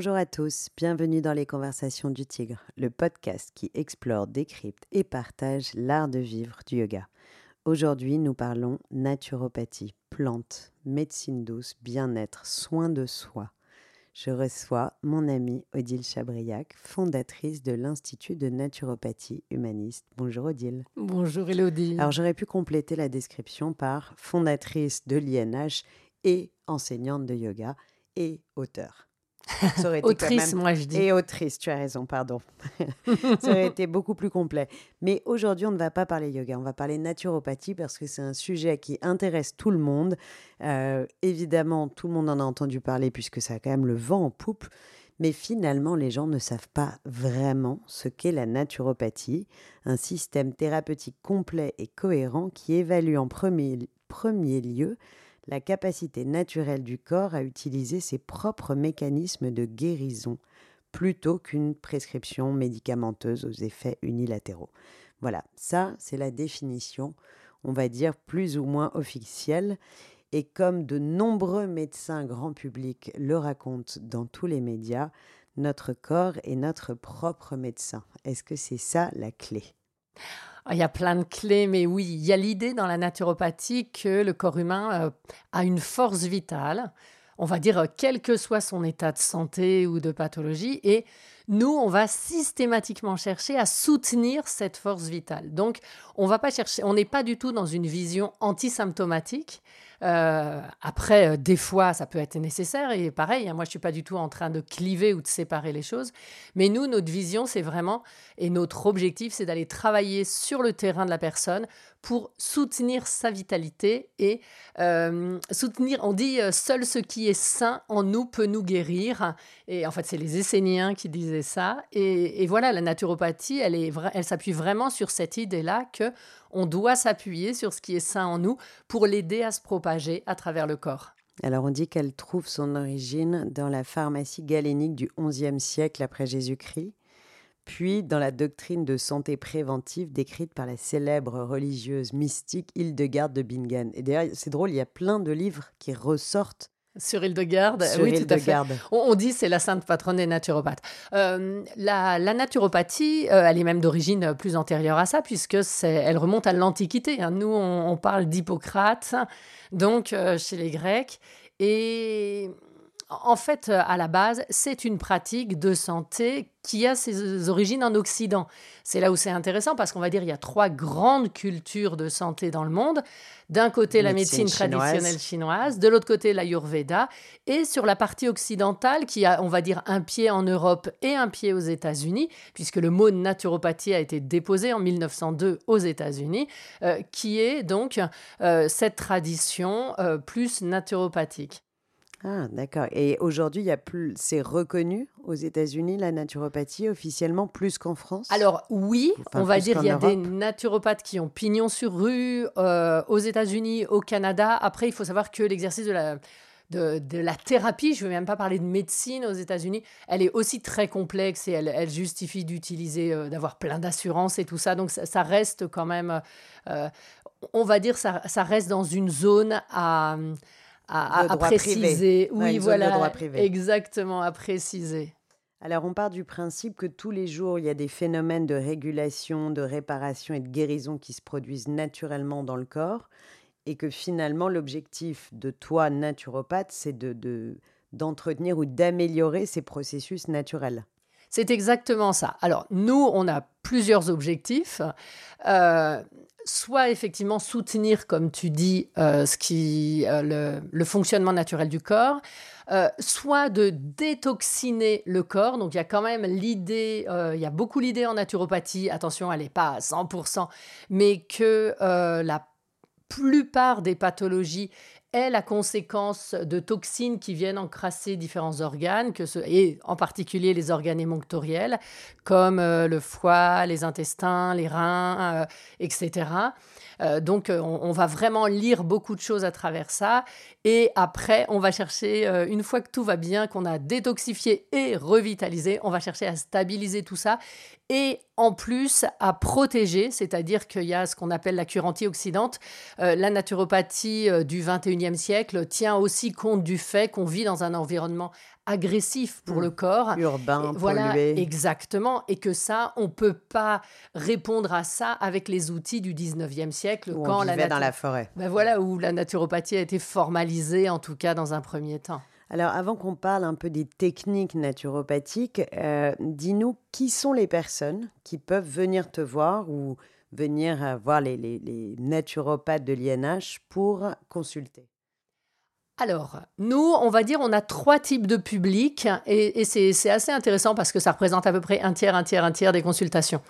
Bonjour à tous, bienvenue dans les Conversations du Tigre, le podcast qui explore, décrypte et partage l'art de vivre du yoga. Aujourd'hui, nous parlons naturopathie, plantes, médecine douce, bien-être, soins de soi. Je reçois mon amie Odile Chabriac, fondatrice de l'Institut de naturopathie humaniste. Bonjour Odile. Bonjour Elodie. Alors j'aurais pu compléter la description par fondatrice de l'INH et enseignante de yoga et auteur. autrice, moi je dis. Et autrice, tu as raison, pardon. ça aurait été beaucoup plus complet. Mais aujourd'hui, on ne va pas parler yoga, on va parler naturopathie parce que c'est un sujet qui intéresse tout le monde. Euh, évidemment, tout le monde en a entendu parler puisque ça a quand même le vent en poupe. Mais finalement, les gens ne savent pas vraiment ce qu'est la naturopathie, un système thérapeutique complet et cohérent qui évalue en premier, premier lieu la capacité naturelle du corps à utiliser ses propres mécanismes de guérison plutôt qu'une prescription médicamenteuse aux effets unilatéraux. Voilà, ça c'est la définition, on va dire, plus ou moins officielle. Et comme de nombreux médecins grand public le racontent dans tous les médias, notre corps est notre propre médecin. Est-ce que c'est ça la clé? Il y a plein de clés, mais oui, il y a l'idée dans la naturopathie que le corps humain euh, a une force vitale, on va dire quel que soit son état de santé ou de pathologie, et nous, on va systématiquement chercher à soutenir cette force vitale. Donc, on va pas chercher, on n'est pas du tout dans une vision antisymptomatique, euh, après, euh, des fois, ça peut être nécessaire. Et pareil, hein, moi, je suis pas du tout en train de cliver ou de séparer les choses. Mais nous, notre vision, c'est vraiment, et notre objectif, c'est d'aller travailler sur le terrain de la personne pour soutenir sa vitalité et euh, soutenir, on dit, seul ce qui est sain en nous peut nous guérir. Et en fait, c'est les Esséniens qui disaient ça. Et, et voilà, la naturopathie, elle, elle s'appuie vraiment sur cette idée-là que on doit s'appuyer sur ce qui est sain en nous pour l'aider à se propager à travers le corps. Alors on dit qu'elle trouve son origine dans la pharmacie galénique du XIe siècle après Jésus-Christ, puis dans la doctrine de santé préventive décrite par la célèbre religieuse mystique Hildegarde de Bingen. Et d'ailleurs, c'est drôle, il y a plein de livres qui ressortent sur Hildegarde, oui, tout à fait. On, on dit c'est la sainte patronne des naturopathes. Euh, la, naturopathie, euh, elle est même d'origine plus antérieure à ça, puisque elle remonte à l'Antiquité. Hein. Nous, on, parle d'Hippocrate, donc euh, chez les Grecs. Et en fait, à la base, c'est une pratique de santé qui a ses origines en Occident. C'est là où c'est intéressant parce qu'on va dire il y a trois grandes cultures de santé dans le monde. D'un côté, la médecine, traditionnelle chinoise, de l'autre côté, l'Ayurveda, et sur la partie occidentale, qui a, on va dire, un pied en Europe et un pied aux États-Unis, puisque le mot naturopathie a été déposé en 1902 aux États-Unis, euh, qui est donc euh, cette tradition euh, plus naturopathique. Ah, d'accord. Et aujourd'hui, il y a plus, c'est reconnu aux États-Unis la naturopathie officiellement plus qu'en France? Alors oui, on va dire il y a des naturopathes qui ont pignon sur rue euh, aux États-Unis, au Canada. Après, il faut savoir que l'exercice de la de, la thérapie, je ne vais même pas parler de médecine aux États-Unis, elle est aussi très complexe et elle, justifie d'utiliser, euh, d'avoir plein d'assurances et tout ça. Donc ça, reste quand même, euh, on va dire, ça, ça reste dans une zone à à, préciser. Oui, voilà. Exactement, à préciser. Alors, on part du principe que tous les jours, il y a des phénomènes de régulation, de réparation et de guérison qui se produisent naturellement dans le corps et que finalement, l'objectif de toi, naturopathe, c'est de, d'entretenir ou d'améliorer ces processus naturels. C'est exactement ça. Alors, nous, on a plusieurs objectifs. Euh, soit effectivement soutenir, comme tu dis, euh, ce qui, euh, le, fonctionnement naturel du corps, euh, soit de détoxiner le corps. Donc il y a quand même l'idée, il y a beaucoup l'idée en naturopathie, attention, elle n'est pas à 100%, mais que la plupart des pathologies est la conséquence de toxines qui viennent encrasser différents organes, et en particulier les organes émonctoriels, comme euh, le foie, les intestins, les reins, euh, etc. Euh, donc, on, va vraiment lire beaucoup de choses à travers ça. Et après, on va chercher, une fois que tout va bien, qu'on a détoxifié et revitalisé, on va chercher à stabiliser tout ça et en plus à protéger, c'est-à-dire qu'il y a ce qu'on appelle la cure antioxydante. Euh, la naturopathie euh, du 21e siècle tient aussi compte du fait qu'on vit dans un environnement agressif pour hmm. le corps. Urbain, voilà, exactement. Et que ça, on ne peut pas répondre à ça avec les outils du 19e siècle. Où quand on vivait dans la forêt. Ben voilà, où la naturopathie a été formalisée, en tout cas dans un premier temps. Alors, avant qu'on parle un peu des techniques naturopathiques, euh, dis-nous qui sont les personnes qui peuvent venir te voir ou venir euh, voir les, les naturopathes de l'INH pour consulter? Alors, nous, on va dire, on a trois types de publics et, c'est assez intéressant parce que ça représente à peu près un tiers, un tiers, un tiers des consultations.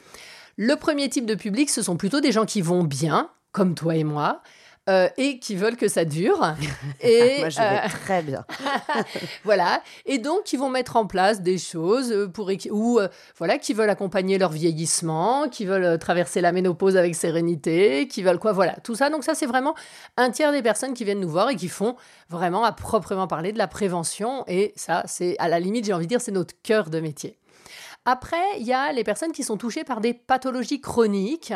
Le premier type de public, ce sont plutôt des gens qui vont bien, comme toi et moi, euh, et qui veulent que ça dure. Et, Moi, je vais euh, très bien. voilà. Et donc, qui vont mettre en place des choses pour ou voilà, qui veulent accompagner leur vieillissement, qui veulent traverser la ménopause avec sérénité, qui veulent quoi, voilà, tout ça. Donc ça, c'est vraiment un tiers des personnes qui viennent nous voir et qui font vraiment à proprement parler de la prévention. Et ça, c'est à la limite, j'ai envie de dire, c'est notre cœur de métier. Après, il y a les personnes qui sont touchées par des pathologies chroniques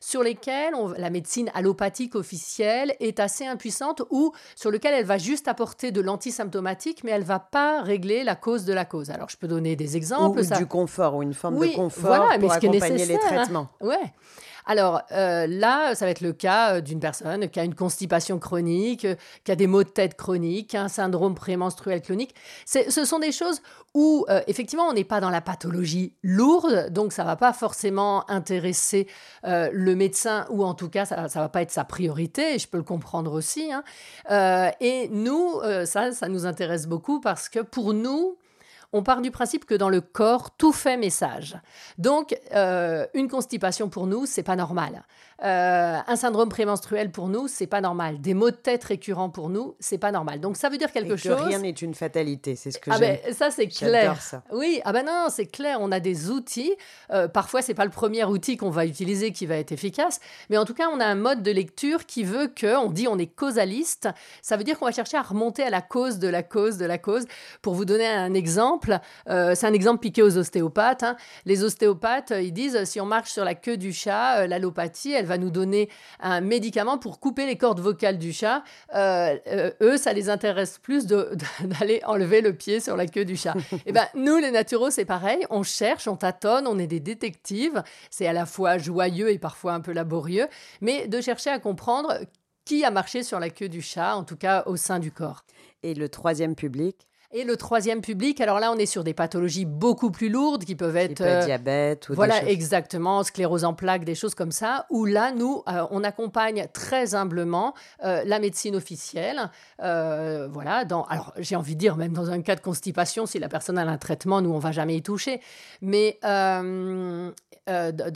sur lesquelles la médecine allopathique officielle est assez impuissante ou sur lesquelles elle va juste apporter de l'antisymptomatique, mais elle va pas régler la cause de la cause. Alors, je peux donner des exemples. Ou du confort, ou une forme de confort pour accompagner les traitements. Ouais. Alors euh, là, ça va être le cas euh, d'une personne qui a une constipation chronique, euh, qui a des maux de tête chroniques, un syndrome prémenstruel chronique. Ce sont des choses où effectivement on n'est pas dans la pathologie lourde, donc ça va pas forcément intéresser le médecin ou en tout cas ça, ne va pas être sa priorité. Et je peux le comprendre aussi. Hein. et nous, ça, ça nous intéresse beaucoup parce que pour nous, on part du principe que dans le corps, tout fait message. Donc, euh, une constipation pour nous, c'est pas normal. Euh, un syndrome prémenstruel pour nous, c'est pas normal. Des maux de tête récurrents pour nous, c'est pas normal. Donc, ça veut dire quelque chose. rien n'est une fatalité, c'est ce que ah ben, ça c'est clair. Ça. Oui, ah ben non, c'est clair. On a des outils. Euh, parfois, c'est pas le premier outil qu'on va utiliser qui va être efficace, mais en tout cas, on a un mode de lecture qui veut que, on dit, on est causaliste. Ça veut dire qu'on va chercher à remonter à la cause de la cause de la cause. Pour vous donner un exemple euh, c'est un exemple piqué aux ostéopathes. Hein. Les ostéopathes, ils disent si on marche sur la queue du chat, euh, l'allopathie, elle va nous donner un médicament pour couper les cordes vocales du chat. Euh, eux, ça les intéresse plus d'aller enlever le pied sur la queue du chat. Et eh ben nous, les naturaux, c'est pareil. On cherche, on tâtonne, on est des détectives. C'est à la fois joyeux et parfois un peu laborieux, mais de chercher à comprendre qui a marché sur la queue du chat, en tout cas au sein du corps. Et le troisième public et le troisième public, alors là, on est sur des pathologies beaucoup plus lourdes qui peuvent être. Euh, diabète ou Voilà, exactement, sclérose en plaques, des choses comme ça, où là, nous, euh, on accompagne très humblement euh, la médecine officielle. voilà, dans, alors j'ai envie de dire, même dans un cas de constipation, si la personne a un traitement, nous, on va jamais y toucher. Mais dans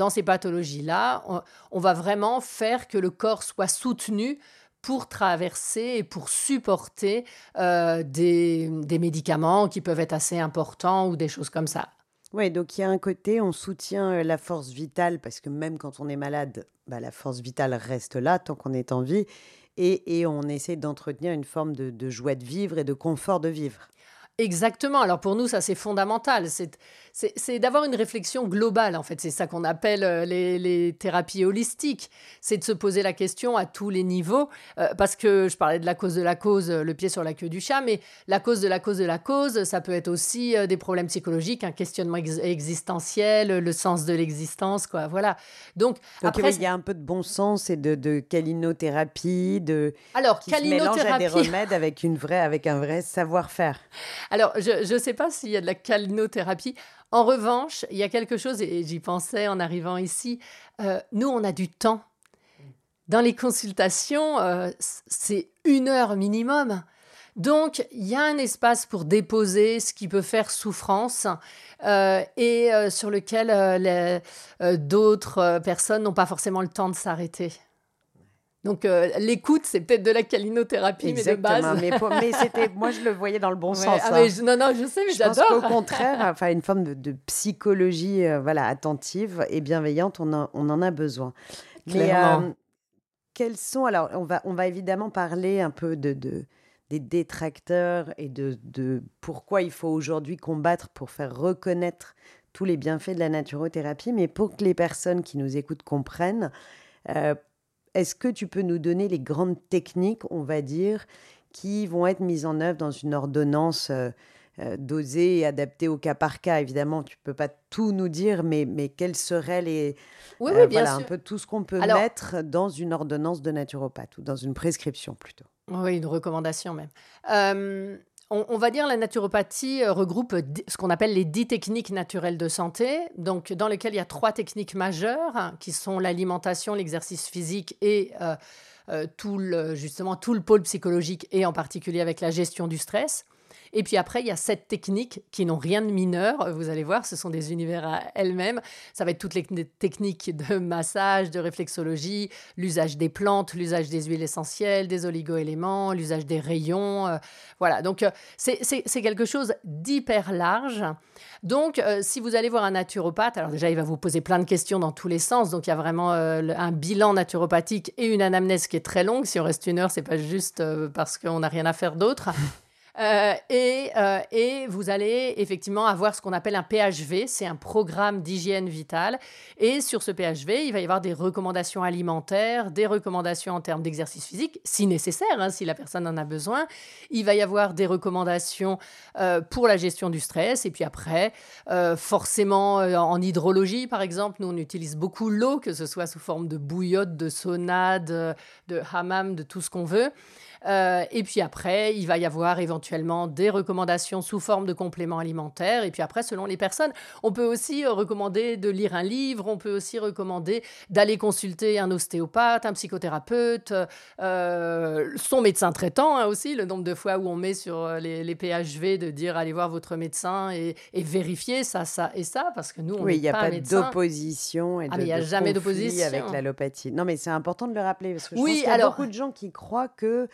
ces pathologies-là, on va vraiment faire que le corps soit soutenu pour traverser et pour supporter euh, des, médicaments qui peuvent être assez importants ou des choses comme ça. Oui, donc il y a un côté, on soutient euh, la force vitale, parce que même quand on est malade, bah, la force vitale reste là tant qu'on est en vie, et, on essaie d'entretenir une forme de joie de vivre et de confort de vivre. Exactement. Alors pour nous, ça c'est fondamental. C'est d'avoir une réflexion globale, en fait. C'est ça qu'on appelle euh, les, thérapies holistiques. C'est de se poser la question à tous les niveaux. Euh, parce que je parlais de la cause de la cause, euh, le pied sur la queue du chat, mais la cause de la cause de la cause, ça peut être aussi des problèmes psychologiques, un questionnement existentiel, le sens de l'existence, quoi. Voilà. Donc, après, il y a un peu de bon sens et de, de calinothérapie, de alors qui se mélange à des remèdes avec une vraie, avec un vrai savoir-faire. Alors, je ne sais pas s'il y a de la calinothérapie. En revanche, il y a quelque chose, et j'y pensais en arrivant ici, euh, nous, on a du temps. Dans les consultations, euh, c'est une heure minimum. Donc, il y a un espace pour déposer ce qui peut faire souffrance euh, et sur lequel d'autres personnes n'ont pas forcément le temps de s'arrêter. Donc euh, l'écoute, c'est peut-être de la calinothérapie, mais de base. Mais, mais c'était, moi, je le voyais dans le bon sens. Ah, hein. non, non, je sais, mais j'adore. Au contraire, enfin, une forme de, psychologie, euh, voilà, attentive et bienveillante, on, on en a besoin. Clairement. Mais, euh, quels sont alors on va, on va évidemment parler un peu de, de des détracteurs et de, de pourquoi il faut aujourd'hui combattre pour faire reconnaître tous les bienfaits de la naturothérapie, mais pour que les personnes qui nous écoutent comprennent, euh, est-ce que tu peux nous donner les grandes techniques, on va dire, qui vont être mises en œuvre dans une ordonnance euh, euh, dosée et adaptée au cas par cas? Évidemment, tu ne peux pas tout nous dire, mais, mais quels seraient les... Oui, oui, bien voilà, sûr. un peu tout ce qu'on peut mettre dans une ordonnance de naturopathe ou dans une prescription plutôt. Oui, une recommandation même on, va dire la naturopathie euh, regroupe ce qu'on appelle les dix techniques naturelles de santé, donc dans lesquelles il y a trois techniques majeures hein, qui sont l'alimentation, l'exercice physique et euh, euh, tout le, justement tout le pôle psychologique et en particulier avec la gestion du stress. Et puis après, il y a sept techniques qui n'ont rien de mineur. Vous allez voir, ce sont des univers à elles-mêmes. Ça va être toutes les techniques de massage, de réflexologie, l'usage des plantes, l'usage des huiles essentielles, des oligo-éléments, l'usage des rayons. Euh, voilà, donc euh, c'est quelque chose d'hyper large. Donc, euh, si vous allez voir un naturopathe, alors déjà, il va vous poser plein de questions dans tous les sens. Donc, il y a vraiment un bilan naturopathique et une anamnèse qui est très longue. Si on reste une heure, c'est pas juste parce qu'on n'a rien à faire d'autre. Euh, et, euh, et, vous allez effectivement avoir ce qu'on appelle un PHV, c'est un programme d'hygiène vitale. Et sur ce PHV, il va y avoir des recommandations alimentaires, des recommandations en termes d'exercice physique, si nécessaire, hein, si la personne en a besoin. Il va y avoir des recommandations euh, pour la gestion du stress. Et puis après, forcément, en hydrologie, par exemple, nous, on utilise beaucoup l'eau, que ce soit sous forme de bouillotte, de sauna, de, de hammam, de tout ce qu'on veut. Euh, et puis après, il va y avoir éventuellement des recommandations sous forme de compléments alimentaires. Et puis après, selon les personnes, on peut aussi euh, recommander de lire un livre, on peut aussi recommander d'aller consulter un ostéopathe, un psychothérapeute, euh, son médecin traitant hein, aussi, le nombre de fois où on met sur les, PHV de dire allez voir votre médecin et, vérifier ça, ça et ça, parce que nous, on oui, il n'y a pas, d'opposition et ah, de, il n'y a jamais d'opposition avec l'allopathie. Non, mais c'est important de le rappeler parce que je oui, pense qu'il y a alors... beaucoup de gens qui croient que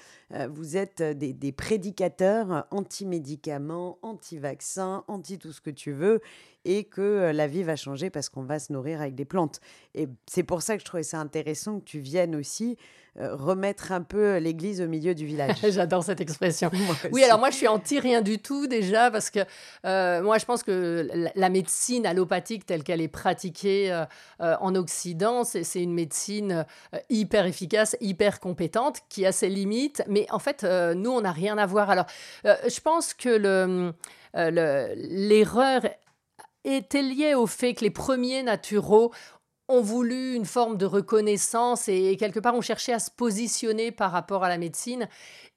vous êtes euh, des, prédicateurs anti-médicaments, anti-vaccins, anti tout ce que tu veux, et que euh, la vie va changer parce qu'on va se nourrir avec des plantes. Et c'est pour ça que je trouvais ça intéressant que tu viennes aussi remettre un peu l'église au milieu du village. J'adore cette expression. oui, alors moi je suis anti rien du tout déjà parce que moi je pense que la, médecine allopathique telle qu'elle est pratiquée en Occident, c'est une médecine hyper efficace, hyper compétente, qui a ses limites, mais en fait, euh, nous, on n'a rien à voir. Alors, euh, je pense que euh, l'erreur était liée au fait que les premiers naturaux ont voulu une forme de reconnaissance et, quelque part ont cherché à se positionner par rapport à la médecine.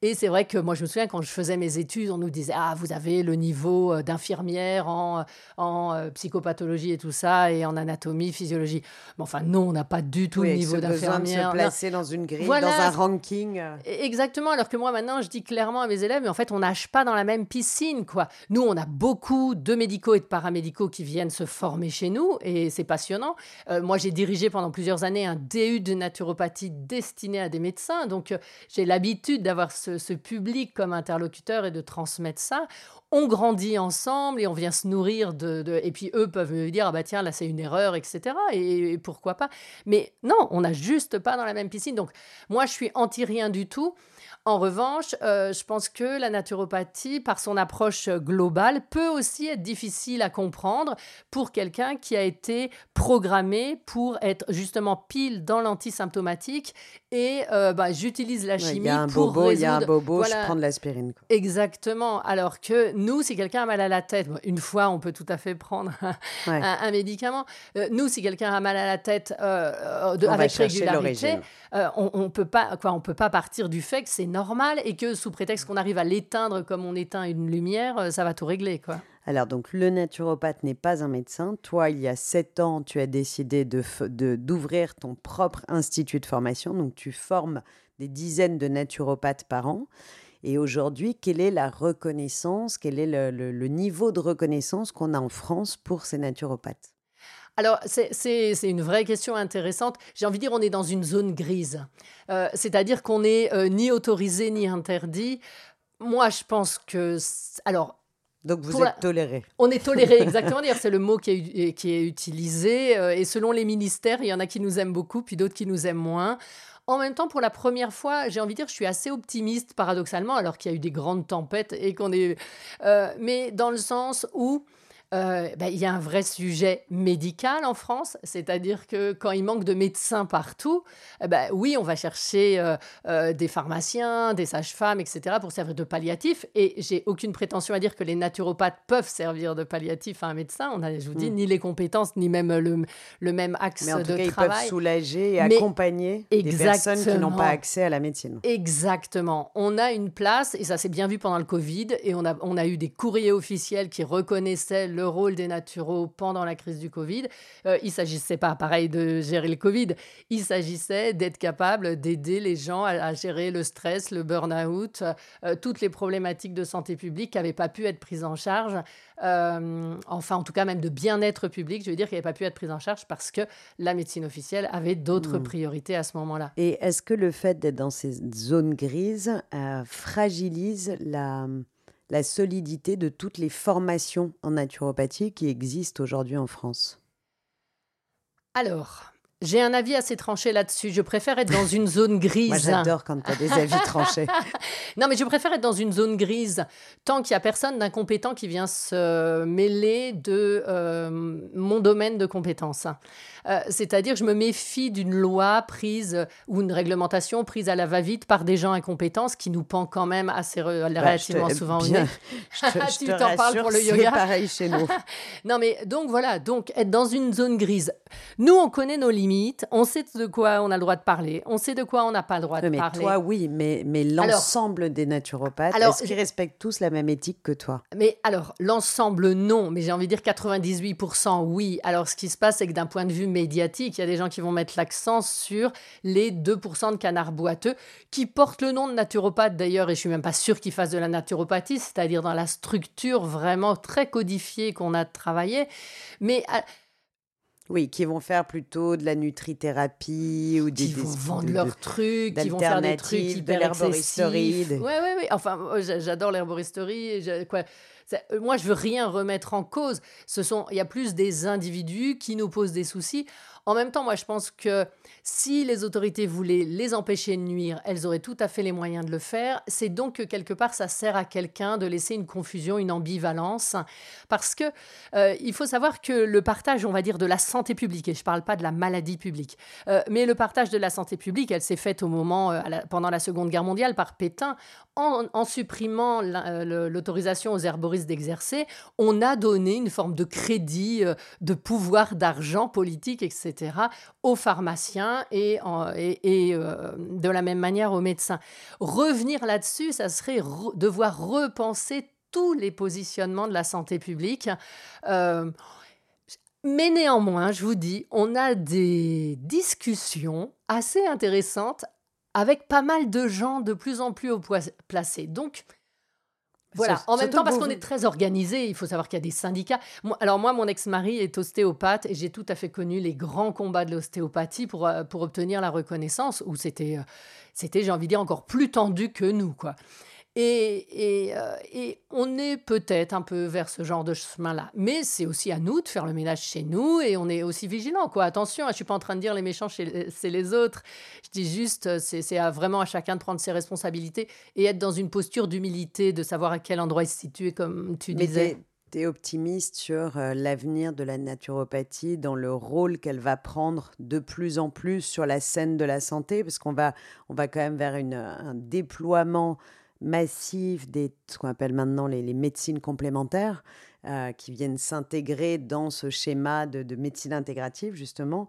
Et c'est vrai que moi, je me souviens quand je faisais mes études, on nous disait Ah, vous avez le niveau euh, d'infirmière en, en euh, psychopathologie et tout ça, et en anatomie, physiologie. Mais enfin, non, on n'a pas du tout le niveau d'infirmière. se placer dans une grille, dans un ranking. E-, exactement. Alors que moi, maintenant, je dis clairement à mes élèves Mais en fait, on nage pas dans la même piscine, quoi. Nous, on a beaucoup de médicaux et de paramédicaux qui viennent se former chez nous, et c'est passionnant. Euh, moi, j'ai dirigé pendant plusieurs années un DU de naturopathie destiné à des médecins, donc j'ai l'habitude d'avoir ce ce, public comme interlocuteur et de transmettre ça. On grandit ensemble et on vient se nourrir de, et puis eux peuvent me dire ah bah tiens là c'est une erreur etc et, pourquoi pas mais non on n'a juste pas dans la même piscine donc moi je suis anti rien du tout en revanche, euh, je pense que la naturopathie, par son approche globale, peut aussi être difficile à comprendre pour quelqu'un qui a été programmé pour être justement pile dans l'antisymptomatique et euh, bah, j'utilise la chimie ouais, y a un pour bobo. Il y a un bobo, je prends de l'aspirine. Exactement. Alors que nous, si quelqu'un a mal à la tête, une fois, on peut tout à fait prendre un, médicament. Euh, nous, si quelqu'un a mal à la tête de, avec régularité, on, on peut pas, quoi, on peut pas partir du fait que c'est normal et que sous prétexte qu'on arrive à l'éteindre comme on éteint une lumière, euh, ça va tout régler, quoi. Alors, donc, le naturopathe n'est pas un médecin. Toi, il y a sept ans, tu as décidé d'ouvrir de, d'ouvrir ton propre institut de formation. Donc, tu formes des dizaines de naturopathes par an. Et aujourd'hui, quelle est la reconnaissance, quel est le niveau de reconnaissance qu'on a en France pour ces naturopathes? Alors, c'est une vraie question intéressante. J'ai envie de dire, on est dans une zone grise. Euh, c'est-à-dire qu'on n'est euh, ni autorisé ni interdit. Moi, je pense que... Alors, donc vous êtes toléré. On est toléré, exactement. D'ailleurs, c'est le mot qui est, qui est utilisé. Euh, et selon les ministères, il y en a qui nous aiment beaucoup, puis d'autres qui nous aiment moins. En même temps, pour la première fois, j'ai envie de dire, je suis assez optimiste, paradoxalement, alors qu'il y a eu des grandes tempêtes et qu'on est. mais dans le sens où euh, ben, il y a un vrai sujet médical en France, c'est-à-dire que quand il manque de médecins partout, eh ben, oui, on va chercher euh, euh, des pharmaciens, des sages-femmes, etc., pour servir de palliatif. Et j'ai aucune prétention à dire que les naturopathes peuvent servir de palliatif à un médecin. On a, je vous dis, mm. ni les compétences, ni même le, le même axe Mais en tout cas, travail. Ils peuvent soulager et accompagner des personnes qui n'ont pas accès à la médecine. Exactement. On a une place, et ça s'est bien vu pendant le Covid, et on a, on a eu des courriers officiels qui reconnaissaient le rôle des naturaux pendant la crise du Covid. Euh, il ne s'agissait pas, pareil, de gérer le Covid. Il s'agissait d'être capable d'aider les gens à, gérer le stress, le burn-out, euh, toutes les problématiques de santé publique qui n'avaient pas pu être prises en charge. Euh, enfin, en tout cas, même de bien-être public, je veux dire, qui n'avaient pas pu être prises en charge parce que la médecine officielle avait d'autres hmm. priorités à ce moment-là. Et est-ce que le fait d'être dans ces zones grises fragilise la la solidité de toutes les formations en naturopathie qui existent aujourd'hui en France? Alors, j'ai un avis assez tranché là-dessus. Je préfère être dans une zone grise. Moi, j'adore quand tu as des avis tranchés. non, mais je préfère être dans une zone grise tant qu'il n'y a personne d'incompétent qui vient se mêler de euh, mon domaine de compétences. Euh, c'est-à-dire, je me méfie d'une loi prise ou une réglementation prise à la va-vite par des gens incompétents, qui nous pend quand même assez bah, relativement souvent au nez. tu t'en parles pour le yoga. C'est pareil chez nous. non, mais donc voilà, donc être dans une zone grise. Nous, on connaît nos limites on sait de quoi on a le droit de parler, on sait de quoi on n'a pas le droit de mais parler. Toi, oui, mais, mais l'ensemble des naturopathes, est-ce qu'ils respectent tous la même éthique que toi? Mais alors, l'ensemble, non, mais j'ai envie de dire 98% oui. Alors, ce qui se passe, c'est que d'un point de vue médiatique, il y a des gens qui vont mettre l'accent sur les 2% de canards boiteux, qui portent le nom de naturopathe d'ailleurs, et je suis même pas sûre qu'ils fassent de la naturopathie, c'est-à-dire dans la structure vraiment très codifiée qu'on a travaillé. Mais oui, qui vont faire plutôt de la nutrithérapie ou des... Qui vont vendre leurs trucs, qui vont faire des trucs hyper de l'herboristerie. Oui, oui, oui. Enfin, j'adore l'herboristerie. Quoi. Euh, moi, je veux rien remettre en cause. Ce sont, il y a plus des individus qui nous posent des soucis. En même temps, moi, je pense que si les autorités voulaient les empêcher de nuire, elles auraient tout à fait les moyens de le faire. C'est donc que quelque part, ça sert à quelqu'un de laisser une confusion, une ambivalence, parce que euh, il faut savoir que le partage, on va dire, de la santé publique, et je ne parle pas de la maladie publique, euh, mais le partage de la santé publique, elle s'est faite au moment, euh, pendant la Seconde Guerre mondiale, par Pétain, en, en supprimant l'autorisation aux herboristes d'exercer. On a donné une forme de crédit, de pouvoir d'argent politique, etc., aux pharmaciens et, euh, de la même manière aux médecins. Revenir là-dessus, ça serait devoir repenser tous les positionnements de la santé publique. Euh, mais néanmoins, je vous dis, on a des discussions assez intéressantes avec pas mal de gens de plus en plus haut placés. Donc, voilà, en même temps, parce qu'on est très organisé, il faut savoir qu'il y a des syndicats. alors moi, mon ex-mari est ostéopathe et j'ai tout à fait connu les grands combats de l'ostéopathie pour, euh, pour obtenir la reconnaissance, où c'était, euh, c'était, j'ai envie de dire, encore plus tendu que nous, quoi. Et, euh, et, on est peut-être un peu vers ce genre de chemin-là. Mais c'est aussi à nous de faire le ménage chez nous et on est aussi vigilant. Quoi. Attention, hein, je ne suis pas en train de dire les méchants, c'est les autres. Je dis juste, c'est vraiment à chacun de prendre ses responsabilités et être dans une posture d'humilité, de savoir à quel endroit il se situe, comme tu disais. Tu es optimiste sur euh, l'avenir de la naturopathie, dans le rôle qu'elle va prendre de plus en plus sur la scène de la santé, parce qu'on va, on va quand même vers une, un déploiement massif des ce qu'on appelle maintenant les, médecines complémentaires euh, qui viennent s'intégrer dans ce schéma de, médecine intégrative justement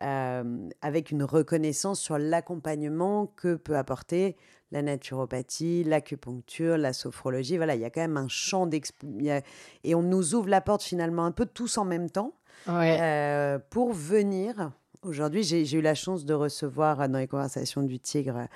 euh, avec une reconnaissance sur l'accompagnement que peut apporter la naturopathie, l'acupuncture, la sophrologie. Voilà, il y a quand même un champ d'expérience et on nous ouvre la porte finalement un peu tous en même temps euh, pour venir. Aujourd'hui, j'ai eu la chance de recevoir dans les conversations du Tigre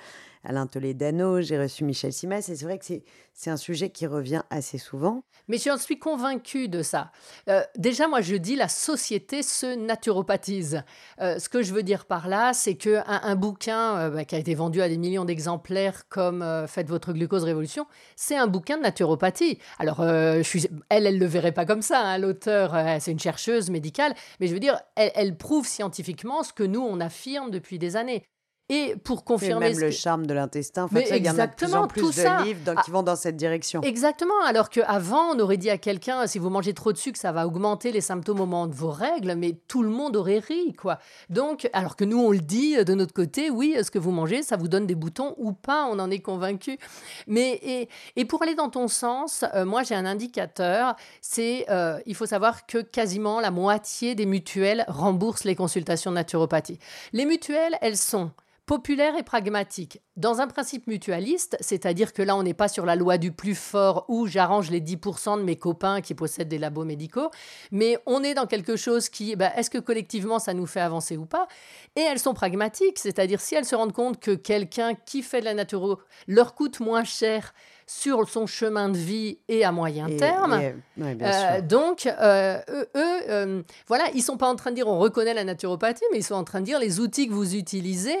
Alain Toledano, j'ai reçu Michel Simès, et c'est vrai que c'est un sujet qui revient assez souvent. Mais j'en suis convaincue de ça. Euh, déjà, moi, je dis la société se naturopathise. Euh, ce que je veux dire par là, c'est qu'un un bouquin euh, bah, qui a été vendu à des millions d'exemplaires comme Faites votre glucose révolution, c'est un bouquin de naturopathie. Alors, je elle, elle ne le verrait pas comme ça. Hein, l'auteur, c'est une chercheuse médicale, mais je veux dire, elle prouve scientifiquement ce que nous, on affirme depuis des années. Et pour confirmer. même le charme de l'intestin. Mais exactement, il y en a de plus en plus de livres qui vont dans cette direction. Exactement. Alors qu'avant, on aurait dit à quelqu'un si vous mangez trop de sucre, ça va augmenter les symptômes au moment de vos règles, mais tout le monde aurait ri, quoi. Donc, alors que nous, on le dit de notre côté, oui, ce que vous mangez, ça vous donne des boutons ou pas, on en est convaincu. Mais, et, et pour aller dans ton sens, euh, moi, j'ai un indicateur c'est euh, il faut savoir que quasiment la moitié des mutuelles remboursent les consultations de naturopathie. Les mutuelles, elles sont populaire et pragmatique. Dans un principe mutualiste, c'est-à-dire que là, on n'est pas sur la loi du plus fort où j'arrange les 10% de mes copains qui possèdent des labos médicaux, mais on est dans quelque chose qui, bah, est-ce que collectivement, ça nous fait avancer ou pas? Et elles sont pragmatiques, c'est-à-dire si elles se rendent compte que quelqu'un qui fait de la naturo leur coûte moins cher sur son chemin de vie et à moyen terme. Euh, donc, euh, eux, euh, voilà, ils sont pas en train de dire on reconnaît la naturopathie, mais ils sont en train de dire les outils que vous utilisez,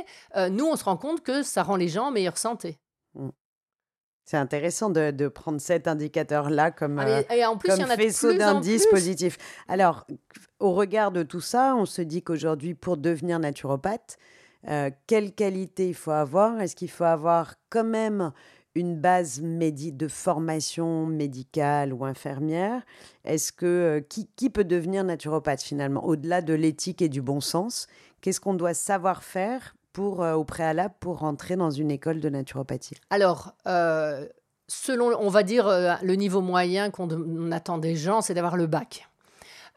nous, on se rend compte que ça rend les gens en meilleure santé. Mmh. C'est intéressant de, prendre cet indicateur-là comme, ah, comme faisceau d'indices positifs. Alors, au regard de tout ça, on se dit qu'aujourd'hui, pour devenir naturopathe, quelle qualité il faut avoir? Est-ce qu'il faut avoir quand même une base de formation médicale ou infirmière? Est-ce que euh, qui, peut devenir naturopathe finalement Au-delà de l'éthique et du bon sens, qu'est-ce qu'on doit savoir faire pour, euh, au préalable pour rentrer dans une école de naturopathie? Alors, euh, selon, on va dire, le niveau moyen qu'on attend des gens, c'est d'avoir le bac.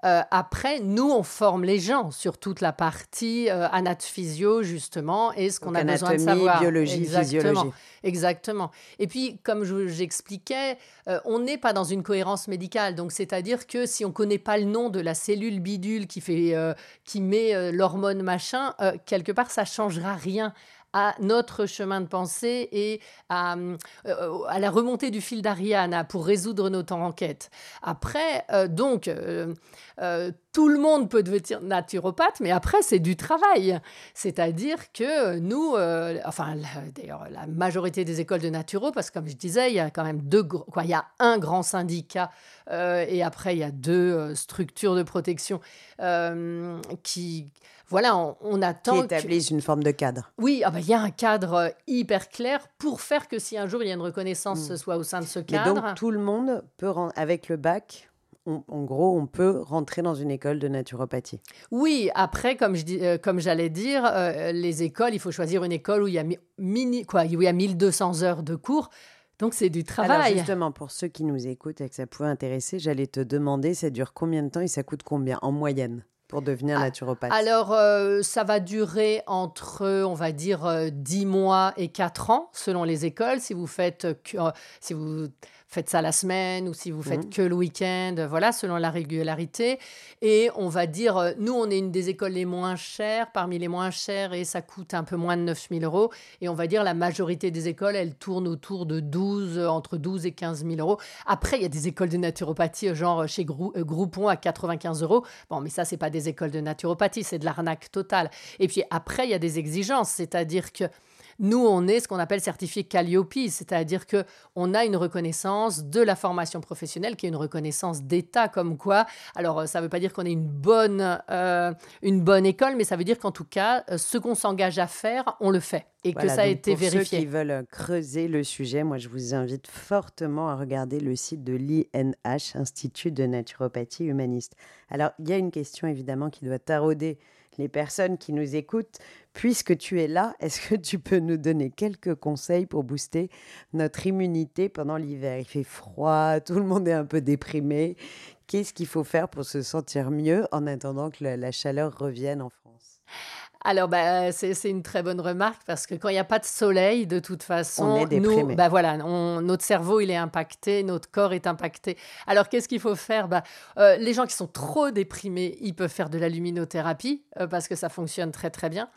Euh, après, nous, on forme les gens sur toute la partie euh, physio justement, et ce qu'on a besoin de savoir. biologie, Exactement. physiologie. Exactement. Et puis, comme j'expliquais, euh, on n'est pas dans une cohérence médicale. Donc, c'est-à-dire que si on ne connaît pas le nom de la cellule bidule qui, fait, euh, qui met l'hormone machin, quelque part, ça changera rien à notre chemin de pensée et à, euh, la remontée du fil d'Ariane pour résoudre notre enquête. Après, euh, donc, euh, tout le monde peut devenir naturopathe, mais après, c'est du travail. C'est-à-dire que nous, enfin, d'ailleurs, la majorité des écoles de naturo, parce que comme je disais, il y a quand même deux, quoi, il y a un grand syndicat et après, il y a deux structures de protection qui voilà, on, attend. Qui établissent une forme de cadre. Oui, ah bah, il y a un cadre euh, hyper clair pour faire que si un jour il y a une reconnaissance, ce mm. soit au sein de ce cadre. Mais donc tout le monde peut, avec le bac, en gros, on peut rentrer dans une école de naturopathie. Oui, après, comme je dis, euh, comme j'allais dire, euh, les écoles, il faut choisir une école où il y a mini, quoi, où il y a 1200 heures de cours. Donc c'est du travail. Alors justement, pour ceux qui nous écoutent et que ça pouvait intéresser, j'allais te demander, ça dure combien de temps et ça coûte combien en moyenne? Pour devenir ah, naturopathe Alors, euh, ça va durer entre, on va dire, 10 euh, mois et 4 ans, selon les écoles. Si vous faites, euh, si vous faites ça la semaine ou si vous faites mmh. que le week-end, voilà, selon la régularité. Et on va dire, euh, nous, on est une des écoles les moins chères, parmi les moins chères, et ça coûte un peu moins de 9 000 euros. Et on va dire, la majorité des écoles, elles tournent autour de 12, euh, entre 12 et 15 000 euros. Après, il y a des écoles de naturopathie, euh, genre chez Groupon à 95 euros. Bon, mais ça, c'est pas des écoles de naturopathie, c'est de l'arnaque totale. Et puis après, il y a des exigences, c'est-à-dire que nous, on est ce qu'on appelle certifié Calliope, c'est-à-dire que on a une reconnaissance de la formation professionnelle qui est une reconnaissance d'État comme quoi. Alors, euh, ça ne veut pas dire qu'on est une bonne, euh, une bonne école, mais ça veut dire qu'en tout cas, euh, ce qu'on s'engage à faire, on le fait et que ça a été pour vérifié. Ceux qui veulent creuser le sujet, moi, je vous invite fortement à regarder le site de l'INH, Institut de naturopathie humaniste. Alors, il y a une question évidemment qui doit tarauder les personnes qui nous écoutent, puisque tu es là, est-ce que tu peux nous donner quelques conseils pour booster notre immunité pendant l'hiver? Il fait froid, tout le monde est un peu déprimé. Qu'est-ce qu'il faut faire pour se sentir mieux en attendant que la chaleur revienne en France? Alors, bah, c'est une très bonne remarque parce que quand il n'y a pas de soleil, de toute façon, on est nous, bah, voilà, notre cerveau il est impacté, notre corps est impacté. Alors, qu'est-ce qu'il faut faire? Bah, euh, Les gens qui sont trop déprimés, ils peuvent faire de la luminothérapie euh, parce que ça fonctionne très très bien.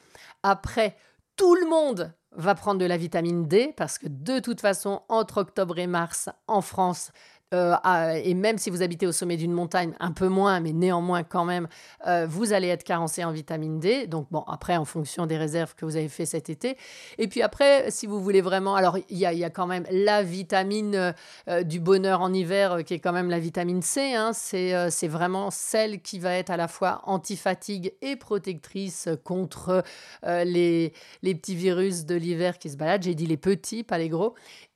Après, tout le monde va prendre de la vitamine D parce que de toute façon, entre octobre et mars, en France, euh, et même si vous habitez au sommet d'une montagne, un peu moins, mais néanmoins quand même, euh, vous allez être carencé en vitamine D. Donc bon, après, en fonction des réserves que vous avez fait cet été. Et puis après, si vous voulez vraiment, alors il y a, quand même la vitamine euh, du bonheur en hiver, qui est quand même la vitamine C. Hein. C'est vraiment celle qui va être à la fois anti-fatigue et protectrice contre les, les petits virus de l'hiver qui se baladent. J'ai dit les petits, pas les gros.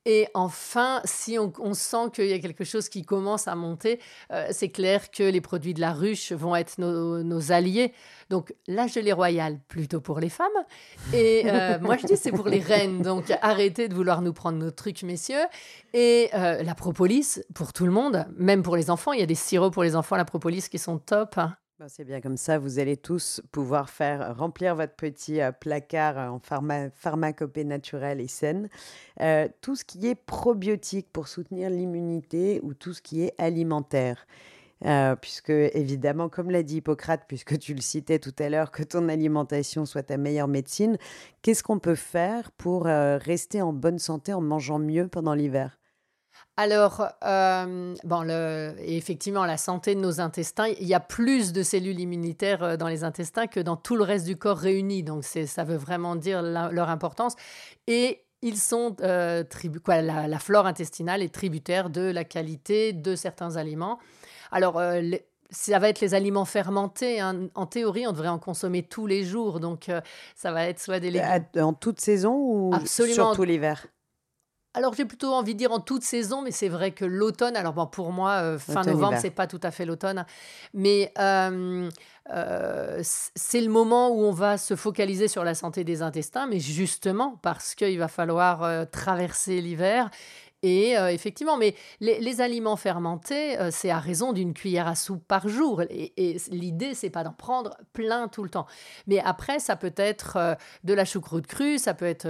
Et enfin, si on, sent qu'il y a quelque chose qui commence à monter, euh, c'est clair que les produits de la ruche vont être nos, alliés. Donc la gelée royale, plutôt pour les femmes. Et euh, moi, je dis c'est pour les reines. Donc arrêtez de vouloir nous prendre nos trucs, messieurs. Et euh, la propolis, pour tout le monde, même pour les enfants. Il y a des sirops pour les enfants, la propolis, qui sont top. Bah, c'est bien comme ça, vous allez tous pouvoir faire remplir votre petit euh, placard en pharmacopée naturelle et saine. Euh, tout ce qui est probiotique pour soutenir l'immunité ou tout ce qui est alimentaire. Euh, puisque évidemment, comme l'a dit Hippocrate, puisque tu le citais tout à l'heure, que ton alimentation soit ta meilleure médecine, qu'est-ce qu'on peut faire pour rester en bonne santé en mangeant mieux pendant l'hiver? Alors, euh, bon, le, effectivement, la santé de nos intestins, il y a plus de cellules immunitaires euh, dans les intestins que dans tout le reste du corps réuni. Donc, ça veut vraiment dire leur importance. Et ils sont euh, quoi, la, flore intestinale est tributaire de la qualité de certains aliments. Alors, ça va être les aliments fermentés. Hein. En théorie, on devrait en consommer tous les jours. Donc, ça va être soit des légumes. En toute saison ou surtout l'hiver? Alors j'ai plutôt envie de dire en toute saison, mais c'est vrai que l'automne, alors bon, pour moi, euh, fin novembre, c'est pas tout à fait l'automne, mais euh, euh, c'est le moment où on va se focaliser sur la santé des intestins, mais justement parce qu'il va falloir traverser l'hiver et euh, effectivement, mais les, aliments fermentés, euh, c'est à raison d'une cuillère à soupe par jour. Et, et l'idée, c'est pas d'en prendre plein tout le temps. Mais après, ça peut être euh, de la choucroute crue, ça peut être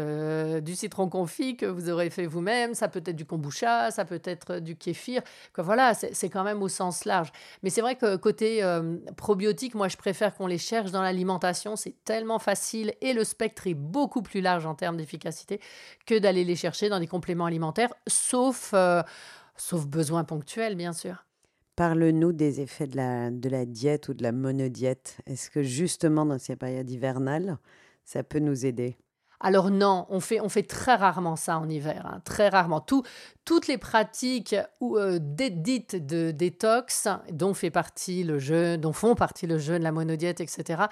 du citron confit que vous aurez fait vous-même, ça peut être du kombucha, ça peut être du kéfir. Voilà, c'est quand même au sens large. Mais c'est vrai que côté probiotique, moi, je préfère qu'on les cherche dans l'alimentation. C'est tellement facile et le spectre est beaucoup plus large en termes d'efficacité que d'aller les chercher dans des compléments alimentaires sauf, euh, sauf besoin ponctuel, bien sûr. Parle-nous des effets de la, de la diète ou de la monodiète. Est-ce que justement dans ces périodes hivernales, ça peut nous aider? Alors non, on fait, on fait très rarement ça en hiver, hein, très rarement. Tout, toutes les pratiques ou, euh, dites de détox, dont fait partie le jeûne, dont font partie le jeûne, la monodiète, etc.,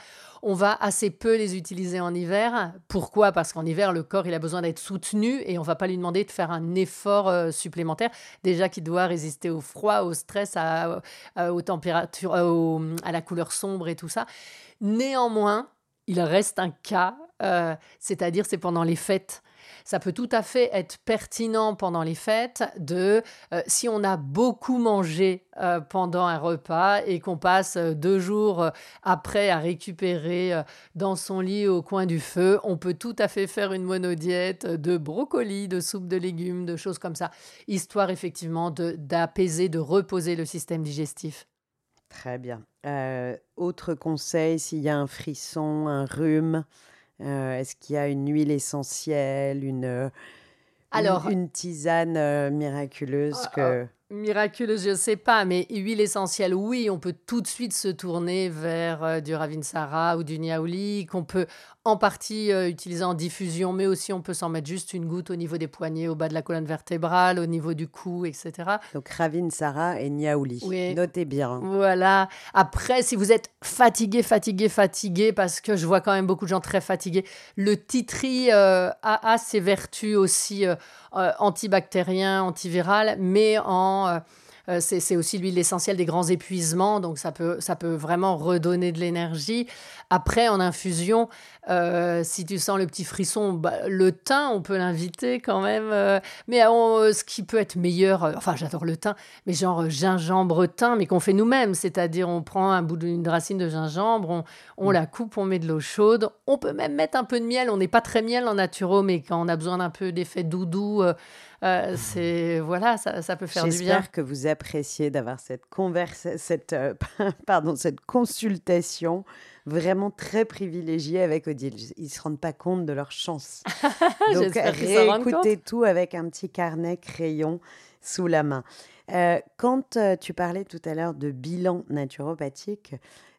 on va assez peu les utiliser en hiver. Pourquoi? Parce qu'en hiver, le corps il a besoin d'être soutenu et on va pas lui demander de faire un effort euh, supplémentaire. Déjà qu'il doit résister au froid, au stress, aux températures, à la couleur sombre et tout ça. Néanmoins, il reste un cas euh, c'est-à-dire c'est pendant les fêtes. Ça peut tout à fait être pertinent pendant les fêtes de euh, si on a beaucoup mangé euh, pendant un repas et qu'on passe deux jours après à récupérer dans son lit au coin du feu, on peut tout à fait faire une monodiète de brocoli, de soupe de légumes, de choses comme ça, histoire effectivement d'apaiser, de reposer le système digestif. Très bien. autre conseil, s'il y a un frisson, un rhume, euh, est-ce qu'il y a une huile essentielle, une, euh, Alors, une, tisane euh, miraculeuse ah, que... Miraculeuse, je ne sais pas, mais huile essentielle, oui, on peut tout de suite se tourner vers euh, du Ravinsara ou du Niaouli, qu'on peut en partie euh, utiliser en diffusion, mais aussi on peut s'en mettre juste une goutte au niveau des poignets, au bas de la colonne vertébrale, au niveau du cou, etc. Donc Ravinsara et Niaouli, oui. notez bien. Voilà. Après, si vous êtes fatigué, fatigué, fatigué, parce que je vois quand même beaucoup de gens très fatigués, le titri euh, a, a, ses vertus aussi antibactériens, antivirales, mais en euh, euh, c'est aussi l'huile essentielle des grands épuisements, donc ça peut, ça peut vraiment redonner de l'énergie. Après, en infusion, euh, si tu sens le petit frisson, bah, le thym, on peut l'inviter quand même. mais ce qui peut être meilleur, enfin j'adore le thym, mais genre gingembre thym, mais qu'on fait nous-mêmes, c'est-à-dire on prend un bout d'une racine de gingembre, on, mm. la coupe, on met de l'eau chaude, on peut même mettre un peu de miel, on n'est pas très miel en naturo, mais quand on a besoin d'un peu d'effet doudou Euh, c'est voilà, ça, ça, peut faire du bien. J'espère que vous appréciez d'avoir cette converse, cette euh, pardon, cette consultation vraiment très privilégiée avec Odile. Ils se rendent pas compte de leur chance. Donc réécoutez tout avec un petit carnet crayon sous la main. Euh, quand tu parlais tout à l'heure de bilan naturopathique,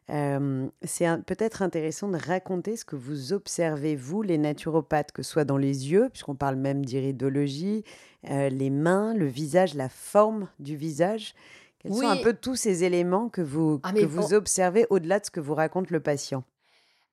c'est peut-être intéressant de raconter ce que vous observez, vous, les naturopathes, que ce soit dans les yeux, puisqu'on parle même d'iridologie, les mains, le visage, la forme du visage. Quels sont un peu tous ces éléments que vous, ah, que vous observez au-delà de ce que vous raconte le patient?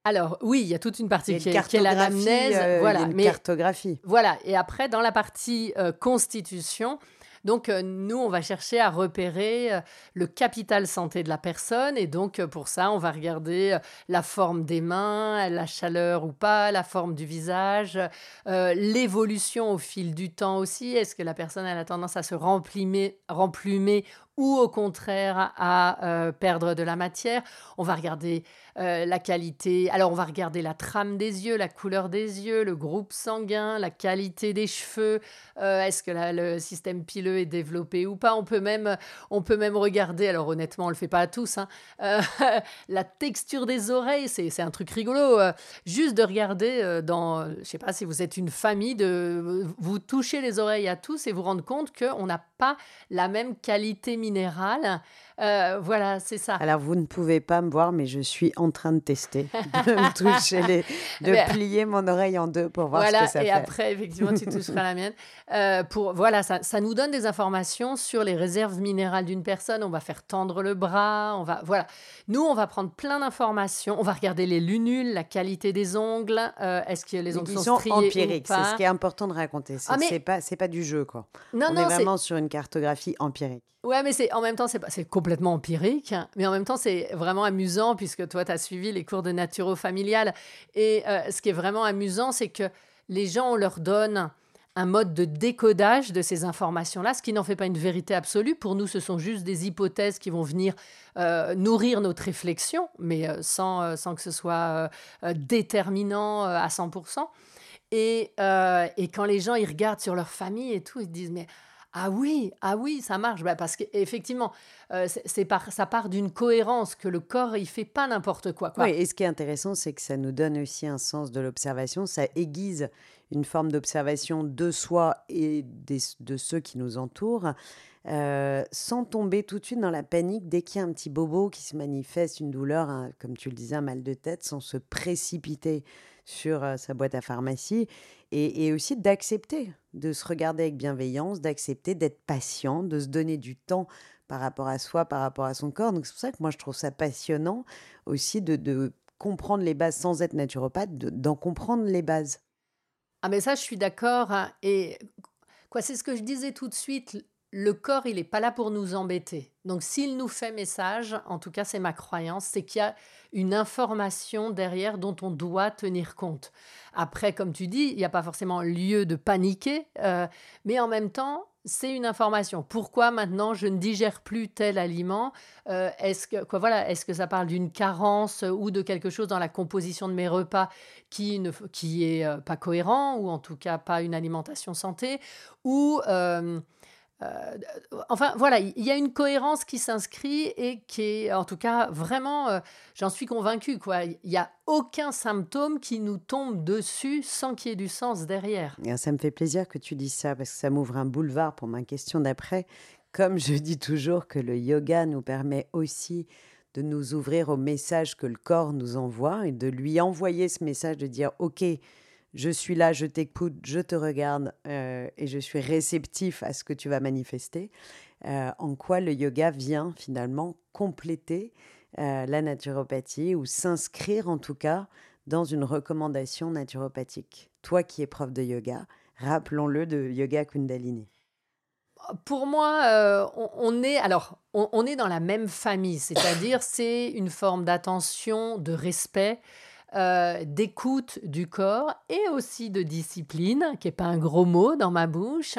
Alors oui, il y a toute une partie qui, est, l'anamnèse, voilà, une cartographie. Voilà, et après dans la partie constitution, donc, euh, nous, on va chercher à repérer euh, le capital santé de la personne. Et donc, euh, pour ça, on va regarder la forme des mains, la chaleur ou pas, la forme du visage, l'évolution au fil du temps aussi. Est-ce que la personne a tendance à se remplumer, remplumer ou au contraire à perdre de la matière? On va regarder la qualité. Alors on va regarder la trame des yeux, la couleur des yeux, le groupe sanguin, la qualité des cheveux. Est-ce que le système pileux est développé ou pas? On peut même, on peut même regarder. Alors honnêtement, on le fait pas à tous. Hein, la texture des oreilles, c'est un truc rigolo. juste de regarder dans, je sais pas si vous êtes une famille, de vous toucher les oreilles à tous et vous rendre compte qu'on n'a pas la même qualité minérale. Euh, voilà, c'est ça. Alors, vous ne pouvez pas me voir, mais je suis en train de tester, de me toucher les, de eh plier mon oreille en deux pour voir ce que ça fait. Et après, effectivement, tu toucheras la mienne. Euh, pour, voilà, ça, ça, nous donne des informations sur les réserves minérales d'une personne. On va faire tendre le bras. On va, voilà. Nous, on va prendre plein d'informations. On va regarder les lunules, la qualité des ongles. Euh, est-ce que les ongles sont, sont empiriques C'est ce qui est important de raconter. C'est ah, mais... pas, pas du jeu, quoi. Non, On est vraiment sur une cartographie empirique. Ouais, mais c'est en même temps, c'est complètement empirique, mais en même temps, c'est vraiment amusant puisque toi, tu as suivi les cours de naturo familial. Et euh, ce qui est vraiment amusant, c'est que les gens, on leur donne un mode de décodage de ces informations-là, ce qui n'en fait pas une vérité absolue. Pour nous, ce sont juste des hypothèses qui vont venir euh, nourrir notre réflexion, mais euh, sans, sans que ce soit déterminant à 100%. Et, et quand les gens, ils regardent sur leur famille et tout, ils disent, mais ah oui, ah oui, ça marche. Bah parce qu'effectivement, euh, c'est par, ça part d'une cohérence que le corps, il fait pas n'importe quoi, quoi. Oui, et ce qui est intéressant, c'est que ça nous donne aussi un sens de l'observation. Ça aiguise une forme d'observation de soi et de ceux qui nous entourent. Euh, sans tomber tout de suite dans la panique dès qu'il y a un petit bobo qui se manifeste, une douleur, comme tu le disais, un mal de tête, sans se précipiter sur euh, sa boîte à pharmacie et, aussi d'accepter, de se regarder avec bienveillance, d'accepter d'être patient, de se donner du temps par rapport à soi, par rapport à son corps. Donc c'est pour ça que moi je trouve ça passionnant aussi de, comprendre les bases sans être naturopathe, d'en comprendre les bases. Ah mais ça je suis d'accord. Hein. Et quoi, c'est ce que je disais tout de suite le corps, il n'est pas là pour nous embêter. Donc s'il nous fait message, en tout cas c'est ma croyance, c'est qu'il y a une information derrière dont on doit tenir compte. Après, comme tu dis, il n'y a pas forcément lieu de paniquer, euh, mais en même temps, c'est une information. Pourquoi maintenant je ne digère plus tel aliment? Euh, Est-ce que quoi voilà, est-ce que ça parle d'une carence ou de quelque chose dans la composition de mes repas qui ne qui est euh, pas cohérent ou en tout cas pas une alimentation santé? Ou euh, enfin voilà, il y a une cohérence qui s'inscrit et qui est en tout cas vraiment, euh, j'en suis convaincue, quoi. Il n'y a aucun symptôme qui nous tombe dessus sans qu'il y ait du sens derrière. ça me fait plaisir que tu dises ça parce que ça m'ouvre un boulevard pour ma question d'après. Comme je dis toujours que le yoga nous permet aussi de nous ouvrir au message que le corps nous envoie et de lui envoyer ce message de dire OK, je suis là, je t'écoute, je te regarde euh, et je suis réceptif à ce que tu vas manifester, euh, en quoi le yoga vient finalement compléter euh, la naturopathie ou s'inscrire en tout cas dans une recommandation naturopathique. Toi qui es prof de yoga, rappelons-le de yoga Kundalini. Pour moi, on, est alors on est dans la même famille, c'est-à-dire c'est une forme d'attention, de respect. Euh, d'écoute du corps et aussi de discipline, qui n'est pas un gros mot dans ma bouche.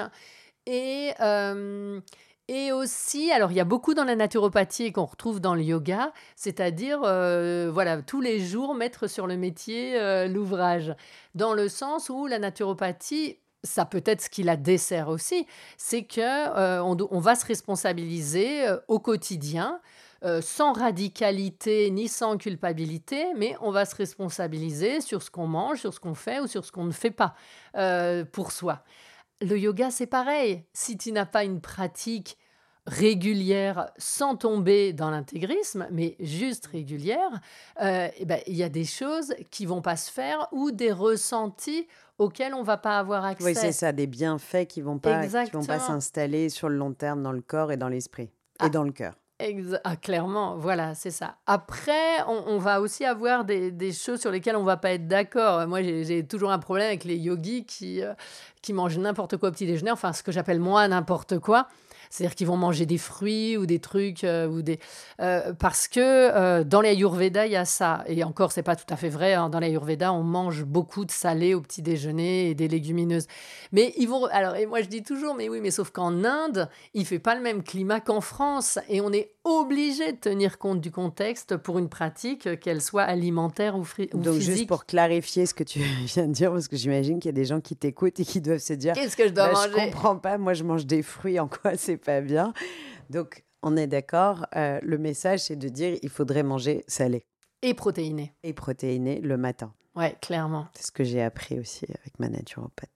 Et, euh, et aussi, alors il y a beaucoup dans la naturopathie qu'on retrouve dans le yoga, c'est-à-dire, euh, voilà, tous les jours mettre sur le métier l'ouvrage, dans le sens où la naturopathie ça peut être ce qui la dessert aussi, c'est que on, va se responsabiliser au quotidien sans radicalité ni sans culpabilité, mais on va se responsabiliser sur ce qu'on mange, sur ce qu'on fait ou sur ce qu'on ne fait pas pour soi. Le yoga, c'est pareil. Si tu n'as pas une pratique régulière sans tomber dans l'intégrisme, mais juste régulière, euh, eh ben, il y a des choses qui vont pas se faire ou des ressentis auxquels on va pas avoir accès. Oui, c'est ça, des bienfaits qui vont pas, vont pas s'installer sur le long terme dans le corps et dans l'esprit et ah. dans le cœur. Ah, clairement, voilà, c'est ça. Après, on, va aussi avoir des, choses sur lesquelles on va pas être d'accord. Moi, j'ai toujours un problème avec les yogis qui, euh, qui mangent n'importe quoi au petit déjeuner, enfin, ce que j'appelle moi n'importe quoi. C'est-à-dire qu'ils vont manger des fruits ou des trucs euh, ou des euh, parce que euh, dans les Ayurveda il y a ça et encore c'est pas tout à fait vrai. Hein. Dans les Ayurveda on mange beaucoup de salé au petit déjeuner et des légumineuses. Mais ils vont alors et moi je dis toujours mais oui mais sauf qu'en Inde il fait pas le même climat qu'en France et on est obligé de tenir compte du contexte pour une pratique qu'elle soit alimentaire ou, physique. Donc juste pour clarifier ce que tu viens de dire parce que j'imagine qu'il y a des gens qui t'écoutent et qui doivent se dire qu'est-ce que je dois bah, manger? Je comprends pas. Moi je mange des fruits en quoi c'est pas bien. Donc, on est d'accord. Euh, le message, c'est de dire il faudrait manger salé. Et protéiné. Et protéiné le matin. Ouais, clairement. C'est ce que j'ai appris aussi avec ma naturopathe.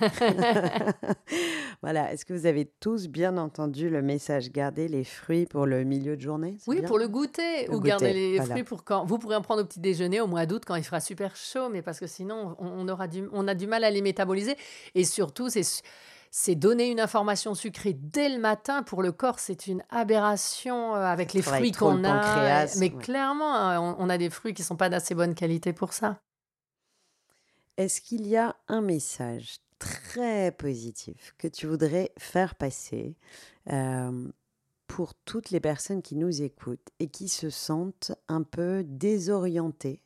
voilà, est-ce que vous avez tous bien entendu le message garder les fruits pour le milieu de journée Oui, pour le goûter ou garder les fruits pour quand vous pourrez en prendre au petit déjeuner au mois d'août quand il fera super chaud, mais parce que sinon on, aura du, on a du mal à les métaboliser et surtout c'est c'est donner une information sucrée dès le matin pour le corps, c'est une aberration euh, avec les fruits qu'on a. Mais clairement, hein, on, a des fruits qui ne sont pas d'assez bonne qualité pour ça. Est-ce qu'il y a un message très positif que tu voudrais faire passer euh, pour toutes les personnes qui nous écoutent et qui se sentent un peu désorientées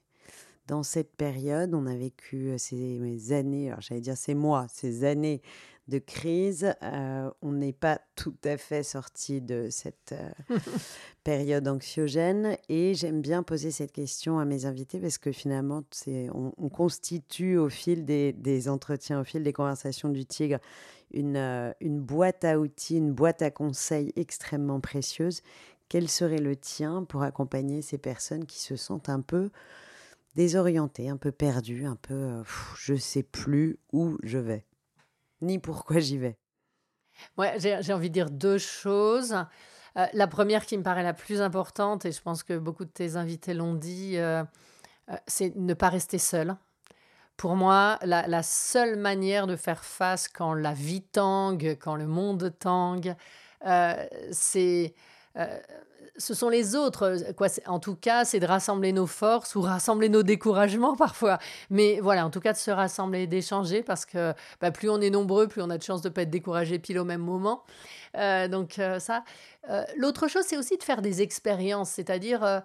dans cette période, on a vécu euh, ces années, alors j'allais dire ces mois, ces années de crise. Euh, on n'est pas tout à fait sorti de cette euh, période anxiogène. Et j'aime bien poser cette question à mes invités parce que finalement, on, on constitue au fil des, entretiens, au fil des conversations du Tigre, une, euh, une boîte à outils, une boîte à conseils extrêmement précieuse. Quel serait le tien pour accompagner ces personnes qui se sentent un peu désorientées, un peu perdues, un peu je ne sais plus où je vais? Ni pourquoi j'y vais. Ouais, j'ai envie de dire deux choses. Euh, la première qui me paraît la plus importante, et je pense que beaucoup de tes invités l'ont dit, euh, euh, c'est ne pas rester seul. Pour moi, la, la, seule manière de faire face quand la vie tangue, quand le monde tangue, c'est ce sont les autres. Quoi, en tout cas, c'est de rassembler nos forces ou rassembler nos découragements parfois. Mais voilà, en tout cas, de se rassembler, d'échanger, parce que bah, plus on est nombreux, plus on a de chances de ne pas être découragé pile au même moment. Euh, donc euh, ça. Euh, l'autre chose, c'est aussi de faire des expériences, c'est-à-dire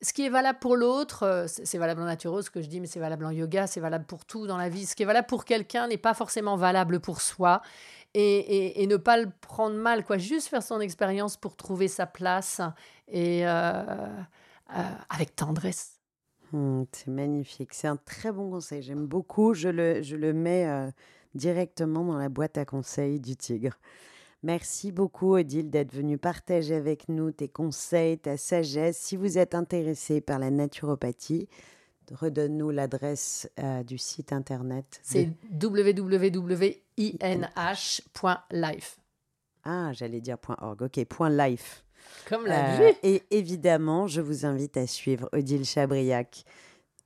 ce qui est valable pour l'autre, c'est valable en naturo, ce que je dis, mais c'est valable en yoga, c'est valable pour tout dans la vie. Ce qui est valable pour quelqu'un n'est pas forcément valable pour soi et, ne pas le prendre mal, quoi. Juste faire son expérience pour trouver sa place et euh, euh, avec tendresse. Mmh, c'est magnifique. C'est un très bon conseil. J'aime beaucoup. Je le, je le mets euh, directement dans la boîte à conseils du Tigre. Merci beaucoup, Odile, d'être venue partager avec nous tes conseils, ta sagesse. Si vous êtes intéressé par la naturopathie, redonne-nous l'adresse du site internet. C'est www inh.life. Ah, j'allais dire .org. Ok, .life. Comme la euh, Et évidemment, je vous invite à suivre Odile Chabriac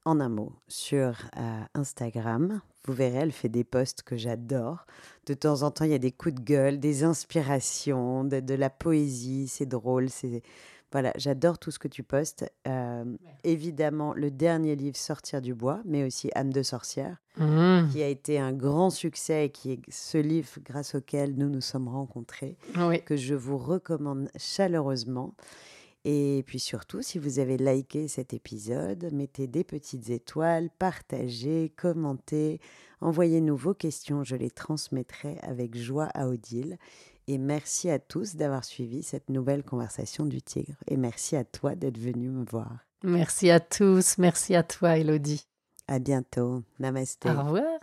en un mot sur euh, Instagram. Vous verrez, elle fait des posts que j'adore. De temps en temps, il y a des coups de gueule, des inspirations, de, de la poésie. C'est drôle, c'est voilà, j'adore tout ce que tu postes. Euh, évidemment, le dernier livre, Sortir du bois, mais aussi Âme de sorcière, mmh. qui a été un grand succès et qui est ce livre grâce auquel nous nous sommes rencontrés, que je vous recommande chaleureusement. Et puis surtout, si vous avez liké cet épisode, mettez des petites étoiles, partagez, commentez, envoyez-nous vos questions, je les transmettrai avec joie à Odile. Et merci à tous d'avoir suivi cette nouvelle conversation du Tigre. Et merci à toi d'être venu me voir. Merci à tous. Merci à toi, Elodie. À bientôt. Namaste. Au revoir.